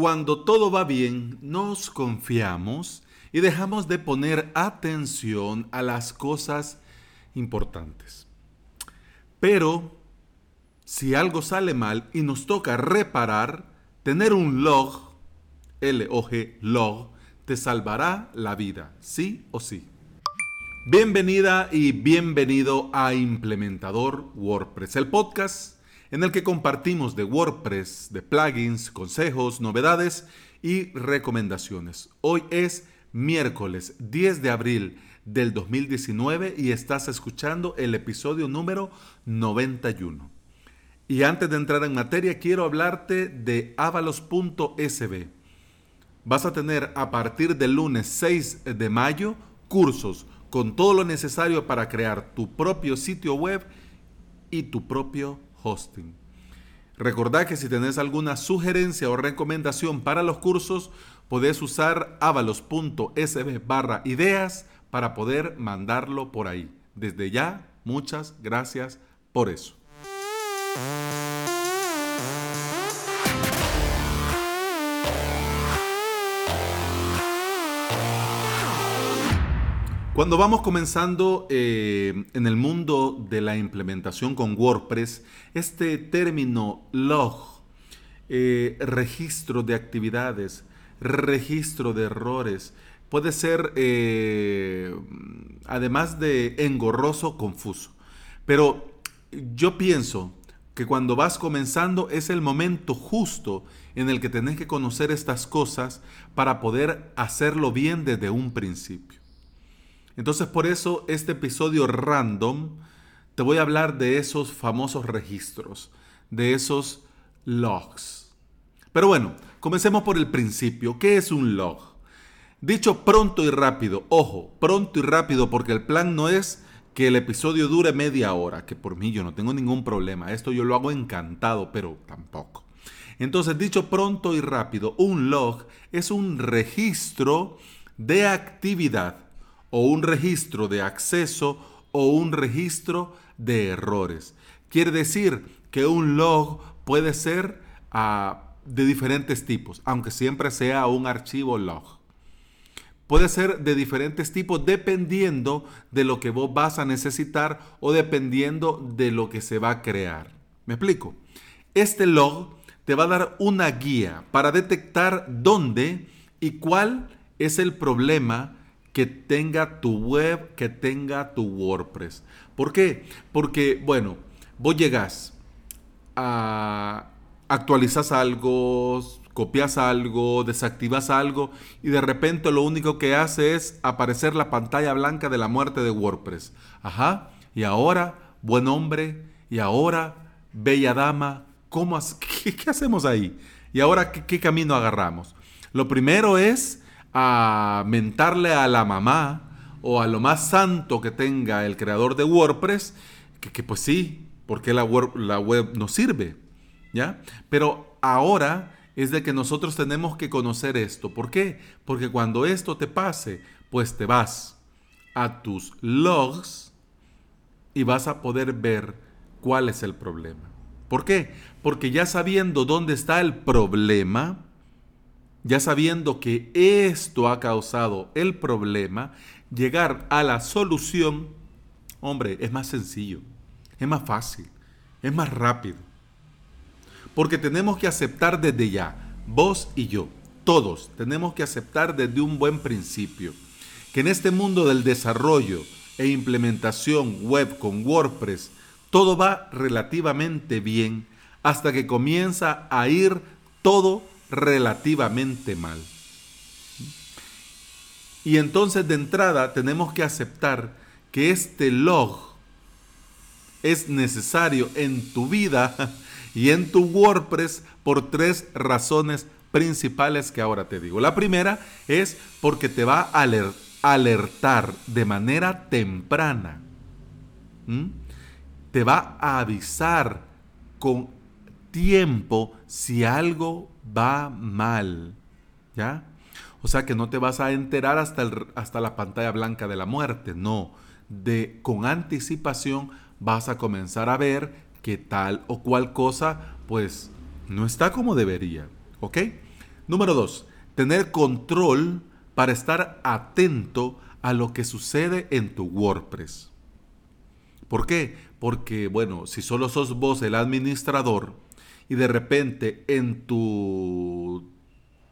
Cuando todo va bien, nos confiamos y dejamos de poner atención a las cosas importantes. Pero si algo sale mal y nos toca reparar, tener un log, L-O-G, log, te salvará la vida, sí o sí. Bienvenida y bienvenido a Implementador WordPress, el podcast en el que compartimos de WordPress, de plugins, consejos, novedades y recomendaciones. Hoy es miércoles 10 de abril del 2019 y estás escuchando el episodio número 91. Y antes de entrar en materia, quiero hablarte de avalos.sb. Vas a tener a partir del lunes 6 de mayo cursos con todo lo necesario para crear tu propio sitio web y tu propio hosting. Recordad que si tenés alguna sugerencia o recomendación para los cursos, podés usar avalos.sb barra ideas para poder mandarlo por ahí. Desde ya, muchas gracias por eso. Cuando vamos comenzando eh, en el mundo de la implementación con WordPress, este término log, eh, registro de actividades, registro de errores, puede ser, eh, además de engorroso, confuso. Pero yo pienso que cuando vas comenzando es el momento justo en el que tenés que conocer estas cosas para poder hacerlo bien desde un principio. Entonces por eso este episodio random te voy a hablar de esos famosos registros, de esos logs. Pero bueno, comencemos por el principio. ¿Qué es un log? Dicho pronto y rápido, ojo, pronto y rápido porque el plan no es que el episodio dure media hora, que por mí yo no tengo ningún problema, esto yo lo hago encantado, pero tampoco. Entonces, dicho pronto y rápido, un log es un registro de actividad o un registro de acceso o un registro de errores. Quiere decir que un log puede ser ah, de diferentes tipos, aunque siempre sea un archivo log. Puede ser de diferentes tipos dependiendo de lo que vos vas a necesitar o dependiendo de lo que se va a crear. ¿Me explico? Este log te va a dar una guía para detectar dónde y cuál es el problema que tenga tu web, que tenga tu WordPress. ¿Por qué? Porque, bueno, vos llegas a actualizas algo, copias algo, desactivas algo y de repente lo único que hace es aparecer la pantalla blanca de la muerte de WordPress. Ajá, y ahora, buen hombre, y ahora, bella dama, ¿cómo, qué, hacemos ahí? ¿Y ahora qué camino agarramos? Lo primero es a mentarle a la mamá o a lo más santo que tenga el creador de WordPress, que, pues sí, porque la web, la web no sirve, ¿ya? Pero ahora es de que nosotros tenemos que conocer esto. ¿Por qué? Porque cuando esto te pase, pues te vas a tus logs y vas a poder ver cuál es el problema. ¿Por qué? Porque ya sabiendo dónde está el problema, ya sabiendo que esto ha causado el problema, llegar a la solución, hombre, es más sencillo, es más fácil, es más rápido. Porque tenemos que aceptar desde ya, vos y yo, todos tenemos que aceptar desde un buen principio, que en este mundo del desarrollo e implementación web con WordPress, todo va relativamente bien hasta que comienza a ir todo relativamente mal. Y entonces de entrada tenemos que aceptar que este log es necesario en tu vida y en tu WordPress por tres razones principales que ahora te digo. La primera es porque te va a alertar de manera temprana. Te va a avisar con tiempo si algo va mal. ¿Ya? O sea que no te vas a enterar hasta, hasta la pantalla blanca de la muerte, no. De, con anticipación vas a comenzar a ver que tal o cual cosa pues no está como debería. ¿Ok? Número dos, tener control para estar atento a lo que sucede en tu WordPress. ¿Por qué? Porque, bueno, si solo sos vos el administrador y de repente en tu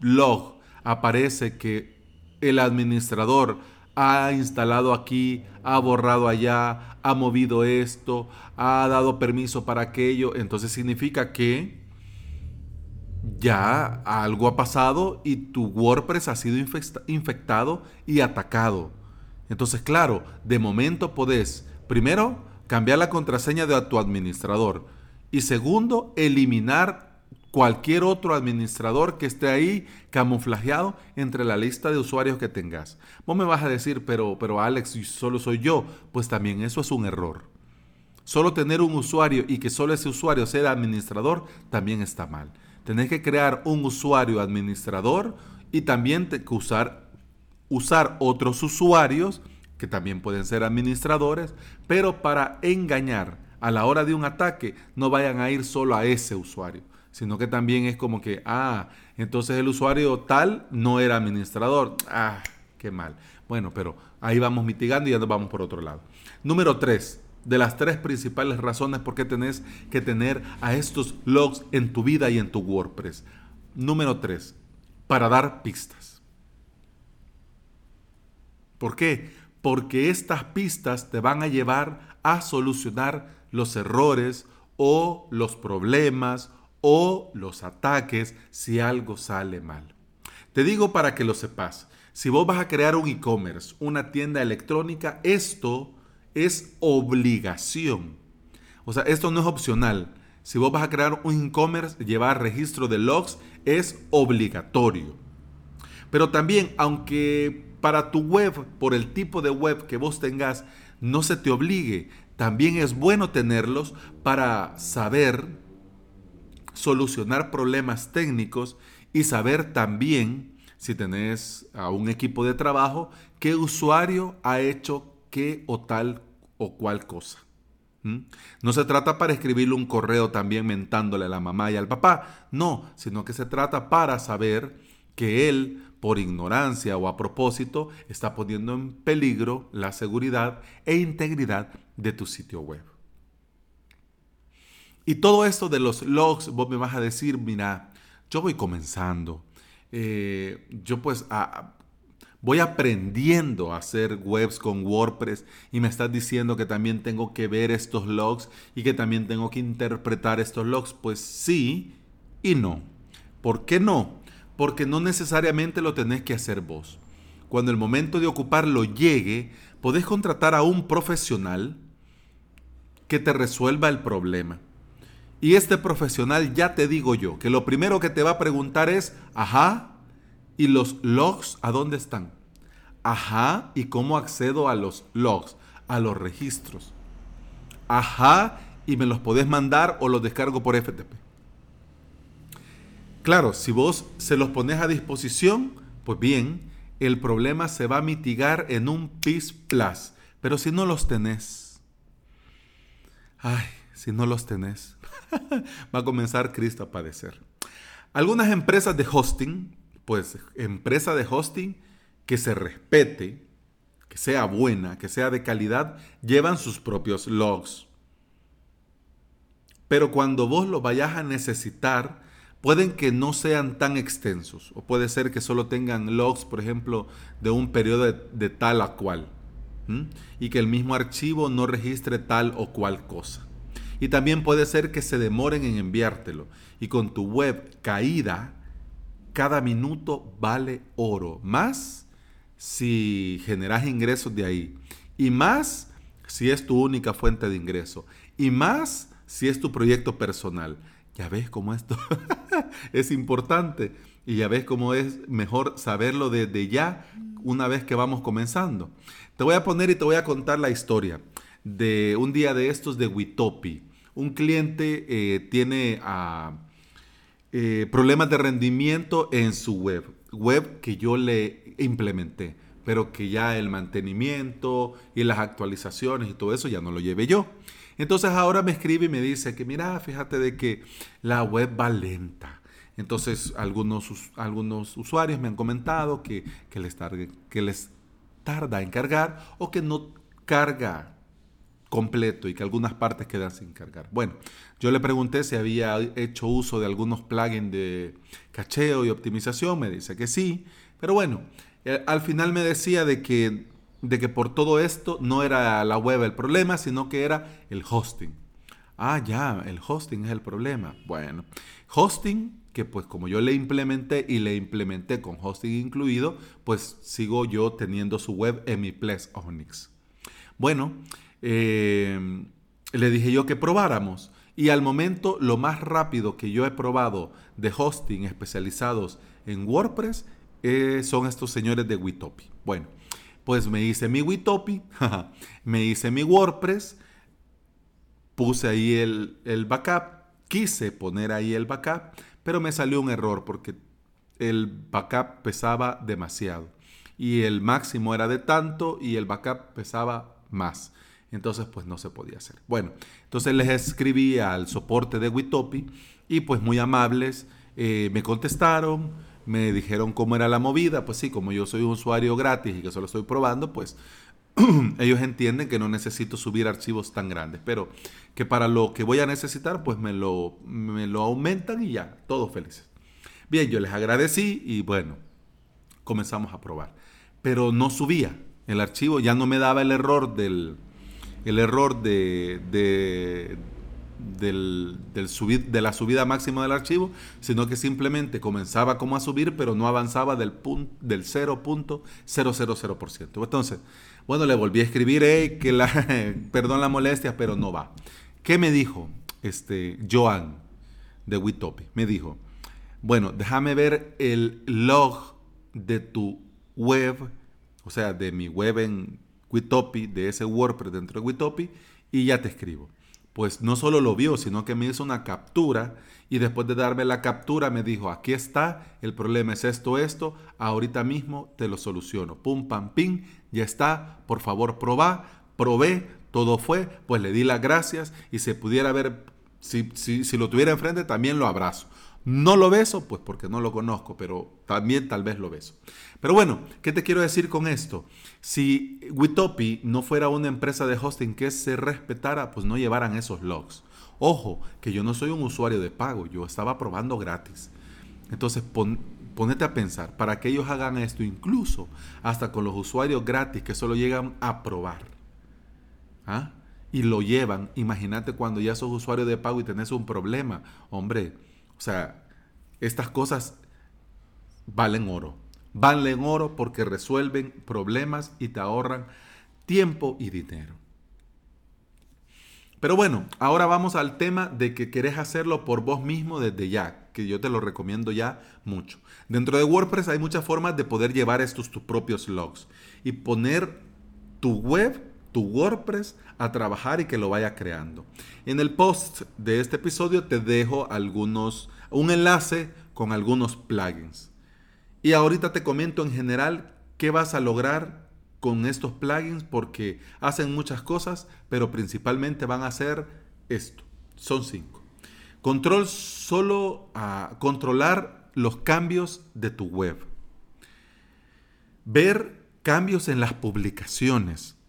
log aparece que el administrador ha instalado aquí, ha borrado allá, ha movido esto, ha dado permiso para aquello, entonces significa que ya algo ha pasado y tu WordPress ha sido infectado y atacado. Entonces, claro, de momento podés, primero, cambiar la contraseña de tu administrador y segundo, eliminar cualquier otro administrador que esté ahí camuflajeado entre la lista de usuarios que tengas. Vos me vas a decir, pero, pero Alex, solo soy yo. Pues también eso es un error. Solo tener un usuario y que solo ese usuario sea administrador también está mal. Tenés que crear un usuario administrador y también usar, usar otros usuarios que también pueden ser administradores, pero para engañar a la hora de un ataque no vayan a ir solo a ese usuario sino que también es como que, ah, entonces el usuario tal no era administrador. Ah, qué mal. Bueno, pero ahí vamos mitigando y ya nos vamos por otro lado. Número tres, de las tres principales razones por qué tenés que tener a estos logs en tu vida y en tu WordPress. Número tres, para dar pistas. ¿Por qué? Porque estas pistas te van a llevar a solucionar los errores o los problemas o los ataques si algo sale mal. Te digo para que lo sepas, si vos vas a crear un e-commerce, una tienda electrónica, esto es obligación. O sea, esto no es opcional. Si vos vas a crear un e-commerce, llevar registro de logs es obligatorio. Pero también, aunque para tu web, por el tipo de web que vos tengas, no se te obligue, también es bueno tenerlos para saber solucionar problemas técnicos y saber también, si tenés a un equipo de trabajo, qué usuario ha hecho qué o tal o cual cosa. No se trata para escribirle un correo también mentándole a la mamá y al papá, no, sino que se trata para saber que él, por ignorancia o a propósito, está poniendo en peligro la seguridad e integridad de tu sitio web. Y todo esto de los logs, vos me vas a decir, mira, yo voy comenzando. Eh, yo pues voy aprendiendo a hacer webs con WordPress y me estás diciendo que también tengo que ver estos logs y que también tengo que interpretar estos logs. Pues sí y no. ¿Por qué no? Porque no necesariamente lo tenés que hacer vos. Cuando el momento de ocuparlo llegue, podés contratar a un profesional que te resuelva el problema. Y este profesional ya te digo yo, que lo primero que te va a preguntar es, ajá, ¿y los logs a dónde están? Ajá, ¿y cómo accedo a los logs, a los registros? Ajá, ¿y me los podés mandar o los descargo por FTP? Claro, si vos se los pones a disposición, pues bien, el problema se va a mitigar en un PIS Plus. Pero si no los tenés, ay, si no los tenés, va a comenzar Cristo a padecer. Algunas empresas de hosting, pues empresa de hosting que se respete, que sea buena, que sea de calidad, llevan sus propios logs. Pero cuando vos lo vayas a necesitar, pueden que no sean tan extensos. O puede ser que solo tengan logs, por ejemplo, de un periodo de, tal a cual. Y que el mismo archivo no registre tal o cual cosa. Y también puede ser que se demoren en enviártelo. Y con tu web caída, cada minuto vale oro. Más si generas ingresos de ahí. Y más si es tu única fuente de ingreso. Y más si es tu proyecto personal. Ya ves cómo esto es importante. Y ya ves cómo es mejor saberlo desde ya una vez que vamos comenzando. Te voy a poner y te voy a contar la historia de un día de estos de Witopi un cliente eh, tiene ah, eh, problemas de rendimiento en su web, web que yo le implementé, pero que ya el mantenimiento y las actualizaciones y todo eso ya no lo llevé yo. Entonces ahora me escribe y me dice que mira, fíjate de que la web va lenta. Entonces algunos, algunos usuarios me han comentado que, que, les que les tarda en cargar o que no carga completo y que algunas partes quedan sin cargar. Bueno, yo le pregunté si había hecho uso de algunos plugins de cacheo y optimización, me dice que sí, pero bueno, eh, al final me decía de que, de que por todo esto no era la web el problema, sino que era el hosting. Ah, ya, el hosting es el problema. Bueno, hosting que pues como yo le implementé y le implementé con hosting incluido, pues sigo yo teniendo su web en mi Ples Onyx. Bueno, eh, le dije yo que probáramos. Y al momento, lo más rápido que yo he probado de hosting especializados en WordPress eh, son estos señores de Witopi. Bueno, pues me hice mi Witopi, me hice mi WordPress, puse ahí el, el backup, quise poner ahí el backup, pero me salió un error porque el backup pesaba demasiado. Y el máximo era de tanto y el backup pesaba más. Entonces, pues no se podía hacer. Bueno, entonces les escribí al soporte de Witopi y pues muy amables eh, me contestaron, me dijeron cómo era la movida. Pues sí, como yo soy un usuario gratis y que solo estoy probando, pues ellos entienden que no necesito subir archivos tan grandes, pero que para lo que voy a necesitar, pues me lo, me lo aumentan y ya, todos felices. Bien, yo les agradecí y bueno, comenzamos a probar. Pero no subía el archivo, ya no me daba el error del, el error de, del, subir, de la subida máxima del archivo, sino que simplemente comenzaba como a subir, pero no avanzaba del, del 0.000%. Entonces, bueno, le volví a escribir, que la, perdón la molestia, pero no va. ¿Qué me dijo este Joan de Witopi? Me dijo, bueno, déjame ver el log de tu web, o sea, de mi web en Witopi, de ese WordPress dentro de Witopi, y ya te escribo. Pues no solo lo vio, sino que me hizo una captura y después de darme la captura me dijo, aquí está, el problema es esto, esto, ahorita mismo te lo soluciono. Pum, pam, pim, ya está, por favor probá, probé, todo fue, pues le di las gracias y se pudiera ver, si, si, si lo tuviera enfrente también lo abrazo. No lo beso, pues porque no lo conozco, pero también tal vez lo beso. Pero bueno, ¿qué te quiero decir con esto? Si Witopi no fuera una empresa de hosting que se respetara, pues no llevaran esos logs. Ojo, que yo no soy un usuario de pago, yo estaba probando gratis. Entonces, ponete a pensar, para que ellos hagan esto, incluso hasta con los usuarios gratis que solo llegan a probar. ¿ah? Y lo llevan, imagínate cuando ya sos usuario de pago y tenés un problema. Hombre, o sea, estas cosas valen oro. Valen oro porque resuelven problemas y te ahorran tiempo y dinero. Pero bueno, ahora vamos al tema de que querés hacerlo por vos mismo desde ya, que yo te lo recomiendo ya mucho. Dentro de WordPress hay muchas formas de poder llevar estos tus propios logs y poner tu web tu WordPress a trabajar y que lo vaya creando. En el post de este episodio te dejo algunos, un enlace con algunos plugins. Y ahorita te comento en general qué vas a lograr con estos plugins porque hacen muchas cosas, pero principalmente van a hacer esto. Son cinco. Control solo a controlar los cambios de tu web. Ver cambios en las publicaciones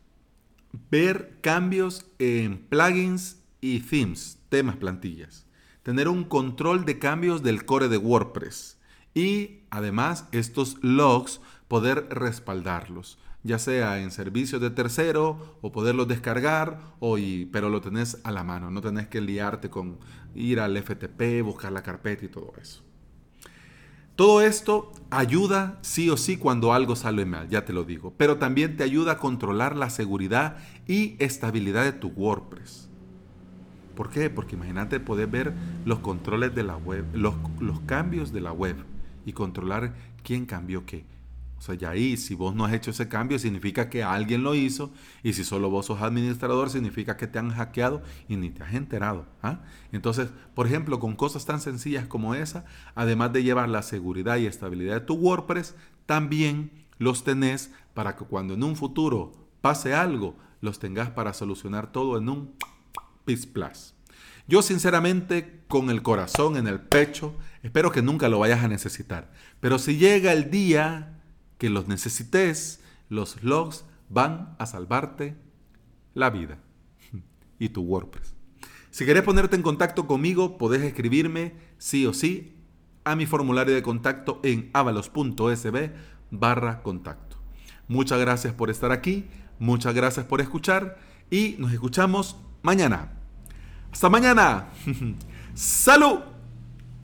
ver cambios en plugins y themes, temas, plantillas. Tener un control de cambios del core de WordPress. Y además estos logs poder respaldarlos, ya sea en servicios de tercero o poderlos descargar, o pero lo tenés a la mano, no tenés que liarte con ir al FTP, buscar la carpeta y todo eso. Todo esto ayuda sí o sí cuando algo sale mal, ya te lo digo, pero también te ayuda a controlar la seguridad y estabilidad de tu WordPress. ¿Por qué? Porque imagínate poder ver los controles de la web, los, los cambios de la web y controlar quién cambió qué. O sea, ya ahí, si vos no has hecho ese cambio, significa que alguien lo hizo. Y si solo vos sos administrador, significa que te han hackeado y ni te has enterado. ¿ah? Entonces, por ejemplo, con cosas tan sencillas como esa, además de llevar la seguridad y estabilidad de tu WordPress, también los tenés para que cuando en un futuro pase algo, los tengas para solucionar todo en un PIS Plus. Yo sinceramente, con el corazón en el pecho, espero que nunca lo vayas a necesitar. Pero si llega el día que los necesites, los logs van a salvarte la vida y tu WordPress. Si querés ponerte en contacto conmigo, podés escribirme sí o sí a mi formulario de contacto en avalos.sb barra contacto. Muchas gracias por estar aquí, muchas gracias por escuchar y nos escuchamos mañana. Hasta mañana. Salud.